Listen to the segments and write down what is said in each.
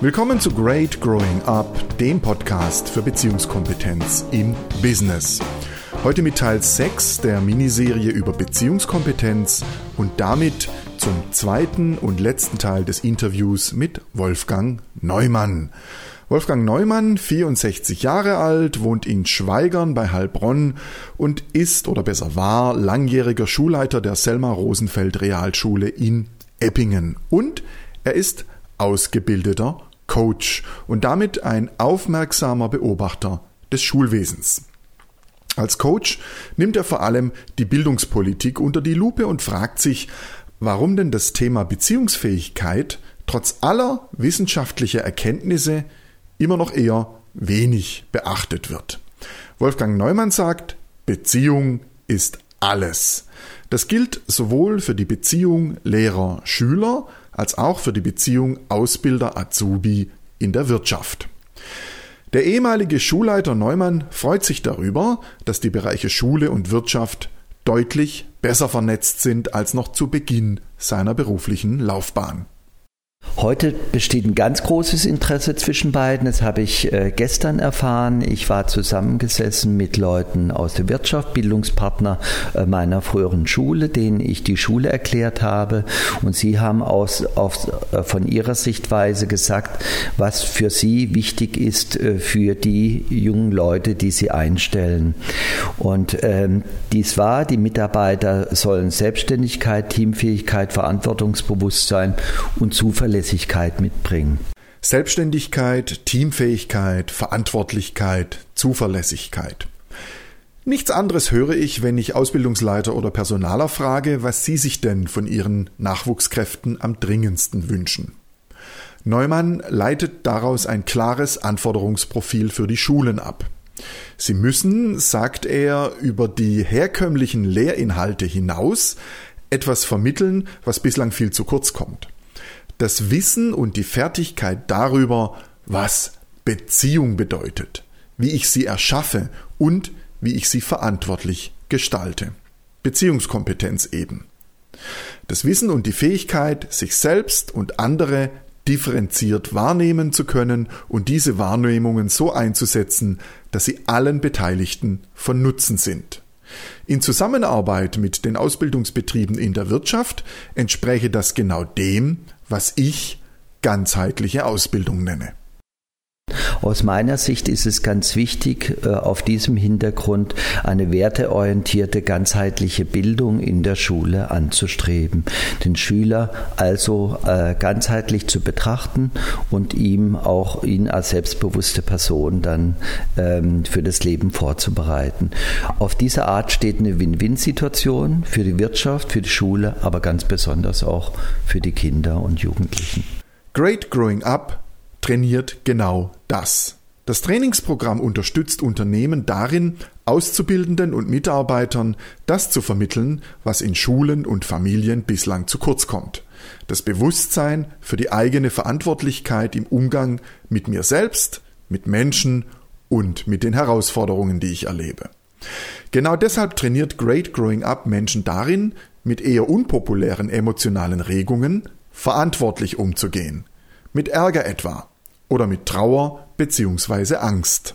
Willkommen zu Great Growing Up, dem Podcast für Beziehungskompetenz im Business. Heute mit Teil 6 der Miniserie über Beziehungskompetenz und damit zum zweiten und letzten Teil des Interviews mit Wolfgang Neumann. Wolfgang Neumann, 64 Jahre alt, wohnt in Schweigern bei Heilbronn und ist oder besser war langjähriger Schulleiter der Selma Rosenfeld Realschule in Eppingen. Und er ist ausgebildeter Coach und damit ein aufmerksamer Beobachter des Schulwesens. Als Coach nimmt er vor allem die Bildungspolitik unter die Lupe und fragt sich, warum denn das Thema Beziehungsfähigkeit trotz aller wissenschaftlicher Erkenntnisse immer noch eher wenig beachtet wird. Wolfgang Neumann sagt, Beziehung ist alles. Das gilt sowohl für die Beziehung Lehrer-Schüler als auch für die Beziehung Ausbilder-Azubi in der Wirtschaft. Der ehemalige Schulleiter Neumann freut sich darüber, dass die Bereiche Schule und Wirtschaft deutlich besser vernetzt sind als noch zu Beginn seiner beruflichen Laufbahn. Heute besteht ein ganz großes Interesse zwischen beiden. Das habe ich äh, gestern erfahren. Ich war zusammengesessen mit Leuten aus der Wirtschaft, Bildungspartner äh, meiner früheren Schule, denen ich die Schule erklärt habe. Und sie haben aus, auf, äh, von ihrer Sichtweise gesagt, was für sie wichtig ist für die jungen Leute, die sie einstellen. Und ähm, dies war, die Mitarbeiter sollen Selbstständigkeit, Teamfähigkeit, Verantwortungsbewusstsein und Zuverlässigkeit Zuverlässigkeit mitbringen. Selbstständigkeit, Teamfähigkeit, Verantwortlichkeit, Zuverlässigkeit. Nichts anderes höre ich, wenn ich Ausbildungsleiter oder Personaler frage, was sie sich denn von ihren Nachwuchskräften am dringendsten wünschen. Neumann leitet daraus ein klares Anforderungsprofil für die Schulen ab. Sie müssen, sagt er, über die herkömmlichen Lehrinhalte hinaus etwas vermitteln, was bislang viel zu kurz kommt das Wissen und die Fertigkeit darüber, was Beziehung bedeutet, wie ich sie erschaffe und wie ich sie verantwortlich gestalte. Beziehungskompetenz eben. Das Wissen und die Fähigkeit, sich selbst und andere differenziert wahrnehmen zu können und diese Wahrnehmungen so einzusetzen, dass sie allen Beteiligten von Nutzen sind. In Zusammenarbeit mit den Ausbildungsbetrieben in der Wirtschaft entspräche das genau dem, was ich ganzheitliche Ausbildung nenne. Aus meiner Sicht ist es ganz wichtig, äh, auf diesem Hintergrund eine werteorientierte, ganzheitliche Bildung in der Schule anzustreben. Den Schüler also äh, ganzheitlich zu betrachten und ihm auch ihn als selbstbewusste Person dann ähm, für das Leben vorzubereiten. Auf diese Art steht eine Win-Win-Situation für die Wirtschaft, für die Schule, aber ganz besonders auch für die Kinder und Jugendlichen. Great Growing Up trainiert genau das. Das Trainingsprogramm unterstützt Unternehmen darin, Auszubildenden und Mitarbeitern das zu vermitteln, was in Schulen und Familien bislang zu kurz kommt. Das Bewusstsein für die eigene Verantwortlichkeit im Umgang mit mir selbst, mit Menschen und mit den Herausforderungen, die ich erlebe. Genau deshalb trainiert Great Growing Up Menschen darin, mit eher unpopulären emotionalen Regungen verantwortlich umzugehen. Mit Ärger etwa oder mit Trauer bzw. Angst.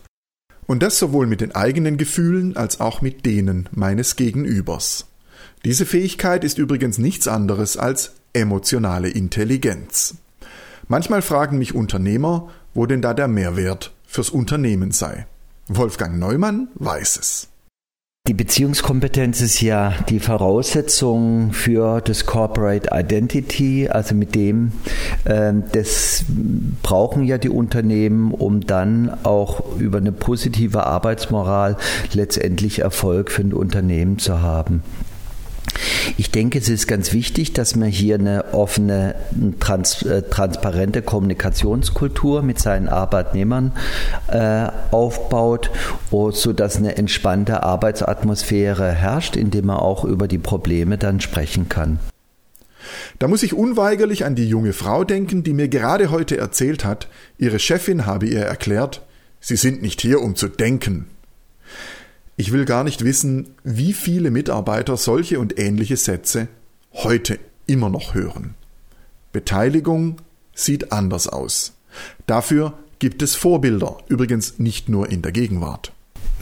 Und das sowohl mit den eigenen Gefühlen als auch mit denen meines Gegenübers. Diese Fähigkeit ist übrigens nichts anderes als emotionale Intelligenz. Manchmal fragen mich Unternehmer, wo denn da der Mehrwert fürs Unternehmen sei. Wolfgang Neumann weiß es. Die Beziehungskompetenz ist ja die Voraussetzung für das Corporate Identity, also mit dem, äh, das brauchen ja die Unternehmen, um dann auch über eine positive Arbeitsmoral letztendlich Erfolg für ein Unternehmen zu haben. Ich denke, es ist ganz wichtig, dass man hier eine offene, trans, äh, transparente Kommunikationskultur mit seinen Arbeitnehmern äh, aufbaut, sodass eine entspannte Arbeitsatmosphäre herrscht, indem man auch über die Probleme dann sprechen kann. Da muss ich unweigerlich an die junge Frau denken, die mir gerade heute erzählt hat, ihre Chefin habe ihr erklärt, Sie sind nicht hier, um zu denken, ich will gar nicht wissen, wie viele Mitarbeiter solche und ähnliche Sätze heute immer noch hören. Beteiligung sieht anders aus. Dafür gibt es Vorbilder, übrigens nicht nur in der Gegenwart.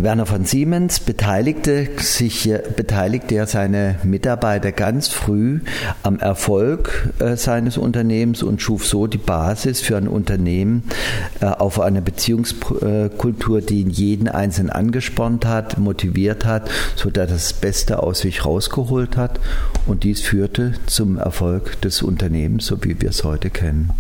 Werner von Siemens beteiligte sich, beteiligte ja seine Mitarbeiter ganz früh am Erfolg äh, seines Unternehmens und schuf so die Basis für ein Unternehmen äh, auf eine Beziehungskultur, die jeden Einzelnen angespornt hat, motiviert hat, sodass er das Beste aus sich rausgeholt hat. Und dies führte zum Erfolg des Unternehmens, so wie wir es heute kennen.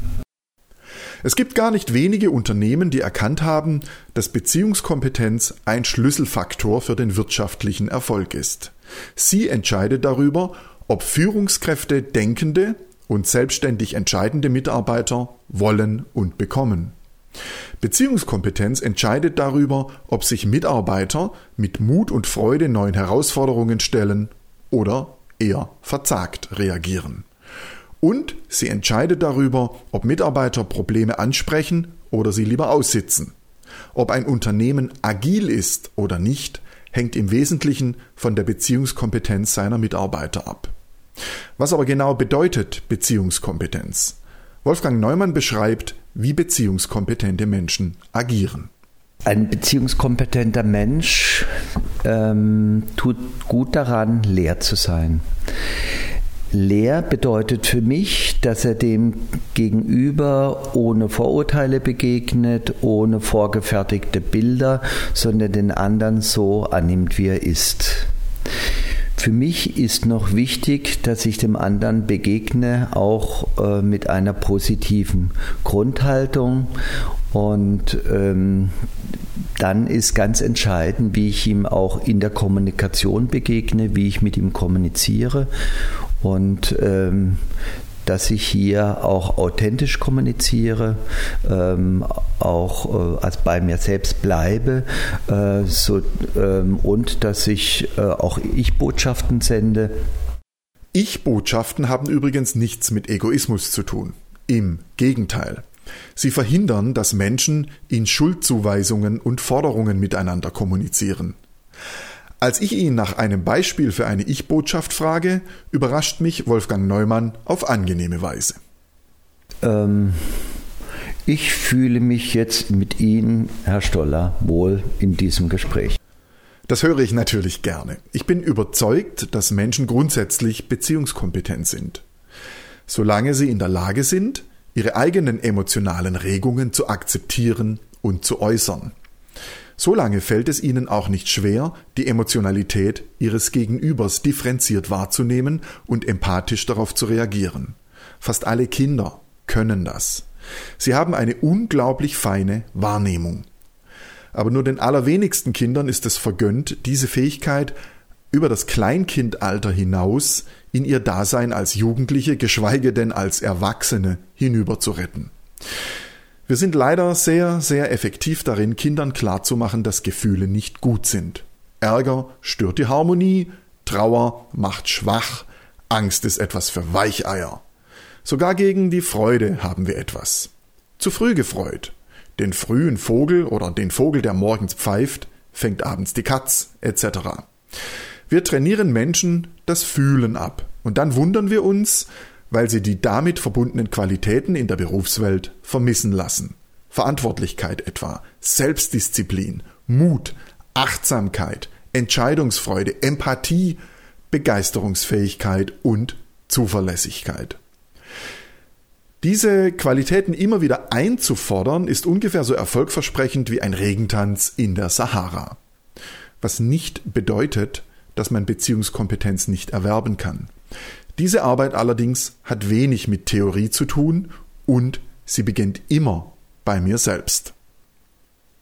Es gibt gar nicht wenige Unternehmen, die erkannt haben, dass Beziehungskompetenz ein Schlüsselfaktor für den wirtschaftlichen Erfolg ist. Sie entscheidet darüber, ob Führungskräfte denkende und selbstständig entscheidende Mitarbeiter wollen und bekommen. Beziehungskompetenz entscheidet darüber, ob sich Mitarbeiter mit Mut und Freude neuen Herausforderungen stellen oder eher verzagt reagieren und sie entscheidet darüber, ob Mitarbeiter Probleme ansprechen oder sie lieber aussitzen. Ob ein Unternehmen agil ist oder nicht, hängt im Wesentlichen von der Beziehungskompetenz seiner Mitarbeiter ab. Was aber genau bedeutet Beziehungskompetenz? Wolfgang Neumann beschreibt, wie beziehungskompetente Menschen agieren. Ein beziehungskompetenter Mensch ähm, tut gut daran, leer zu sein. Leer bedeutet für mich, dass er dem Gegenüber ohne Vorurteile begegnet, ohne vorgefertigte Bilder, sondern den anderen so annimmt, wie er ist. Für mich ist noch wichtig, dass ich dem anderen begegne, auch äh, mit einer positiven Grundhaltung. Und ähm, dann ist ganz entscheidend, wie ich ihm auch in der Kommunikation begegne, wie ich mit ihm kommuniziere und ähm, dass ich hier auch authentisch kommuniziere, ähm, auch äh, als bei mir selbst bleibe äh, so, ähm, und dass ich äh, auch Ich-Botschaften sende. Ich-Botschaften haben übrigens nichts mit Egoismus zu tun. Im Gegenteil. Sie verhindern, dass Menschen in Schuldzuweisungen und Forderungen miteinander kommunizieren. Als ich ihn nach einem Beispiel für eine Ich-Botschaft frage, überrascht mich Wolfgang Neumann auf angenehme Weise. Ähm, ich fühle mich jetzt mit Ihnen, Herr Stoller, wohl in diesem Gespräch. Das höre ich natürlich gerne. Ich bin überzeugt, dass Menschen grundsätzlich beziehungskompetent sind. Solange sie in der Lage sind, ihre eigenen emotionalen Regungen zu akzeptieren und zu äußern. Solange fällt es ihnen auch nicht schwer, die Emotionalität ihres Gegenübers differenziert wahrzunehmen und empathisch darauf zu reagieren. Fast alle Kinder können das. Sie haben eine unglaublich feine Wahrnehmung. Aber nur den allerwenigsten Kindern ist es vergönnt, diese Fähigkeit über das Kleinkindalter hinaus in ihr Dasein als Jugendliche, geschweige denn als Erwachsene hinüber zu retten. Wir sind leider sehr, sehr effektiv darin, Kindern klarzumachen, dass Gefühle nicht gut sind. Ärger stört die Harmonie, Trauer macht schwach, Angst ist etwas für Weicheier. Sogar gegen die Freude haben wir etwas. Zu früh gefreut. Den frühen Vogel oder den Vogel, der morgens pfeift, fängt abends die Katz, etc. Wir trainieren Menschen das Fühlen ab. Und dann wundern wir uns, weil sie die damit verbundenen Qualitäten in der Berufswelt vermissen lassen. Verantwortlichkeit etwa, Selbstdisziplin, Mut, Achtsamkeit, Entscheidungsfreude, Empathie, Begeisterungsfähigkeit und Zuverlässigkeit. Diese Qualitäten immer wieder einzufordern, ist ungefähr so erfolgversprechend wie ein Regentanz in der Sahara. Was nicht bedeutet, dass man Beziehungskompetenz nicht erwerben kann. Diese Arbeit allerdings hat wenig mit Theorie zu tun und sie beginnt immer bei mir selbst.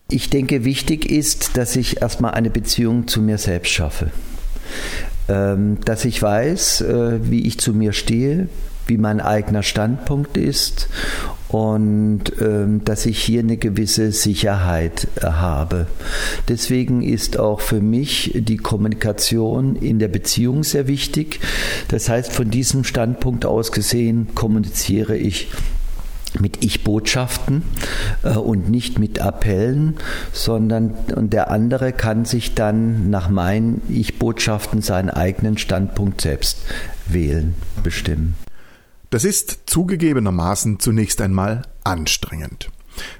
Ich denke, wichtig ist, dass ich erstmal eine Beziehung zu mir selbst schaffe. Ähm, dass ich weiß, äh, wie ich zu mir stehe, wie mein eigener Standpunkt ist und ähm, dass ich hier eine gewisse Sicherheit äh, habe. Deswegen ist auch für mich die Kommunikation in der Beziehung sehr wichtig. Das heißt, von diesem Standpunkt aus gesehen kommuniziere ich mit Ich-Botschaften äh, und nicht mit Appellen, sondern und der andere kann sich dann nach meinen Ich-Botschaften seinen eigenen Standpunkt selbst wählen, bestimmen. Das ist zugegebenermaßen zunächst einmal anstrengend.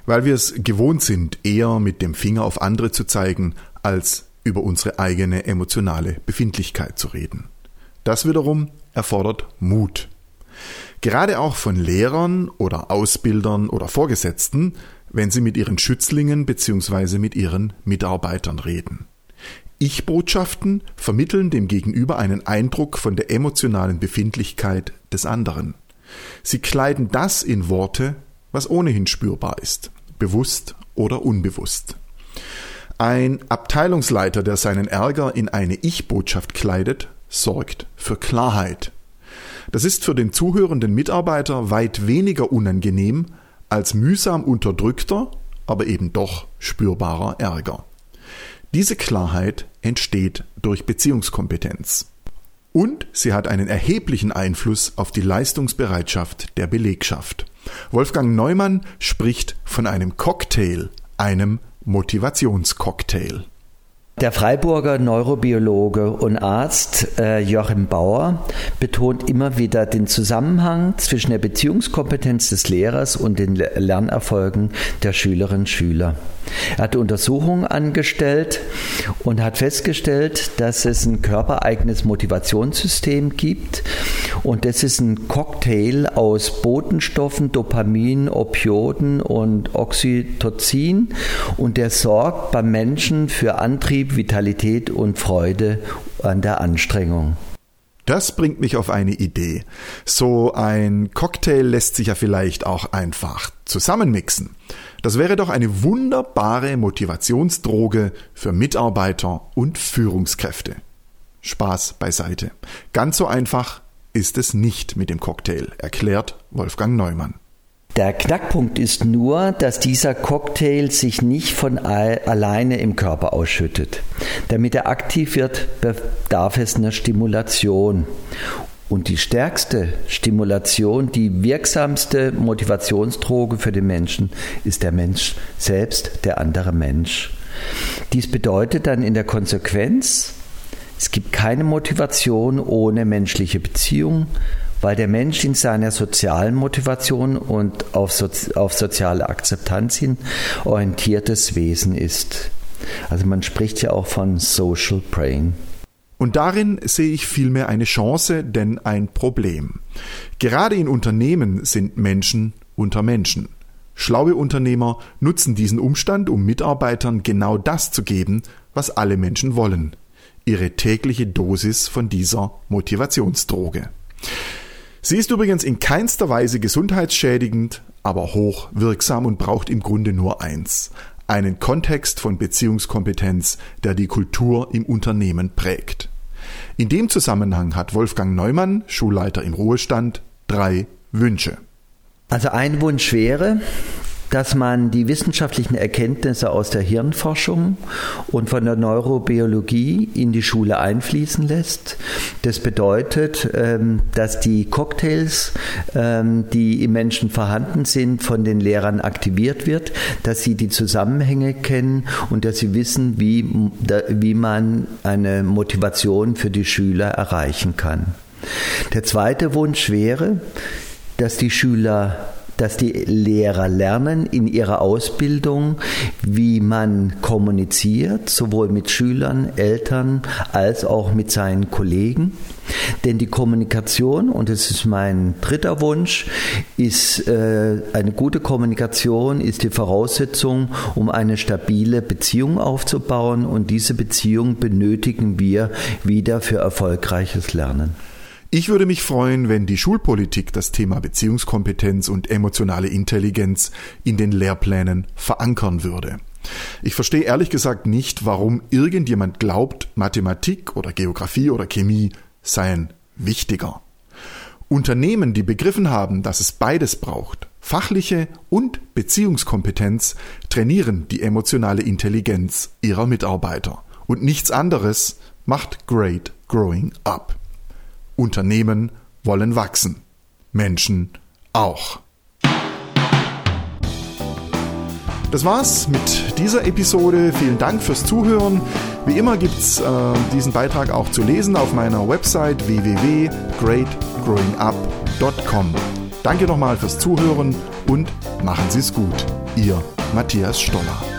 weil wir es gewohnt sind, eher mit dem Finger auf andere zu zeigen, als über unsere eigene emotionale Befindlichkeit zu reden. Das wiederum erfordert Mut. Gerade auch von Lehrern oder Ausbildern oder Vorgesetzten, wenn sie mit ihren Schützlingen bzw. mit ihren Mitarbeitern reden. Ich-Botschaften vermitteln dem Gegenüber einen Eindruck von der emotionalen Befindlichkeit des anderen. Sie kleiden das in Worte, was ohnehin spürbar ist, bewusst oder unbewusst. Ein Abteilungsleiter, der seinen Ärger in eine Ich-Botschaft kleidet, sorgt für Klarheit. Das ist für den zuhörenden Mitarbeiter weit weniger unangenehm als mühsam unterdrückter, aber eben doch spürbarer Ärger. Diese Klarheit entsteht durch Beziehungskompetenz. Und sie hat einen erheblichen Einfluss auf die Leistungsbereitschaft der Belegschaft. Wolfgang Neumann spricht von einem Cocktail, einem Motivationscocktail. Der Freiburger Neurobiologe und Arzt äh, Joachim Bauer betont immer wieder den Zusammenhang zwischen der Beziehungskompetenz des Lehrers und den Lernerfolgen der Schülerinnen und Schüler. Er hat Untersuchungen angestellt und hat festgestellt, dass es ein körpereigenes Motivationssystem gibt. Und das ist ein Cocktail aus Botenstoffen, Dopamin, Opioden und Oxytocin. Und der sorgt beim Menschen für Antrieb, Vitalität und Freude an der Anstrengung. Das bringt mich auf eine Idee. So ein Cocktail lässt sich ja vielleicht auch einfach zusammenmixen. Das wäre doch eine wunderbare Motivationsdroge für Mitarbeiter und Führungskräfte. Spaß beiseite. Ganz so einfach ist es nicht mit dem Cocktail, erklärt Wolfgang Neumann. Der Knackpunkt ist nur, dass dieser Cocktail sich nicht von alleine im Körper ausschüttet. Damit er aktiv wird, bedarf es einer Stimulation. Und die stärkste Stimulation, die wirksamste Motivationsdroge für den Menschen ist der Mensch selbst, der andere Mensch. Dies bedeutet dann in der Konsequenz, es gibt keine Motivation ohne menschliche Beziehung, weil der Mensch in seiner sozialen Motivation und auf, Sozi auf soziale Akzeptanz hin orientiertes Wesen ist. Also man spricht ja auch von Social Brain. Und darin sehe ich vielmehr eine Chance, denn ein Problem. Gerade in Unternehmen sind Menschen unter Menschen. Schlaue Unternehmer nutzen diesen Umstand, um Mitarbeitern genau das zu geben, was alle Menschen wollen. Ihre tägliche Dosis von dieser Motivationsdroge. Sie ist übrigens in keinster Weise gesundheitsschädigend, aber hoch wirksam und braucht im Grunde nur eins, einen Kontext von Beziehungskompetenz, der die Kultur im Unternehmen prägt. In dem Zusammenhang hat Wolfgang Neumann, Schulleiter im Ruhestand, drei Wünsche. Also ein Wunsch wäre, dass man die wissenschaftlichen Erkenntnisse aus der Hirnforschung und von der Neurobiologie in die Schule einfließen lässt. Das bedeutet, ähm, dass die Cocktails, ähm, die im Menschen vorhanden sind, von den Lehrern aktiviert wird, dass sie die Zusammenhänge kennen und dass sie wissen, wie, wie man eine Motivation für die Schüler erreichen kann. Der zweite Wunsch wäre, dass die Schüler dass die Lehrer lernen in ihrer Ausbildung, wie man kommuniziert, sowohl mit Schülern, Eltern als auch mit seinen Kollegen. Denn die Kommunikation, und das ist mein dritter Wunsch, ist äh, eine gute Kommunikation ist die Voraussetzung, um eine stabile Beziehung aufzubauen. Und diese Beziehung benötigen wir wieder für erfolgreiches Lernen. Ich würde mich freuen, wenn die Schulpolitik das Thema Beziehungskompetenz und emotionale Intelligenz in den Lehrplänen verankern würde. Ich verstehe ehrlich gesagt nicht, warum irgendjemand glaubt, Mathematik oder Geographie oder Chemie seien wichtiger. Unternehmen, die begriffen haben, dass es beides braucht, fachliche und Beziehungskompetenz, trainieren die emotionale Intelligenz ihrer Mitarbeiter. Und nichts anderes macht Great Growing Up. Unternehmen wollen wachsen. Menschen auch. Das war's mit dieser Episode. Vielen Dank fürs Zuhören. Wie immer gibt's äh, diesen Beitrag auch zu lesen auf meiner Website www.greatgrowingup.com. Danke nochmal fürs Zuhören und machen Sie's gut. Ihr Matthias Stoller.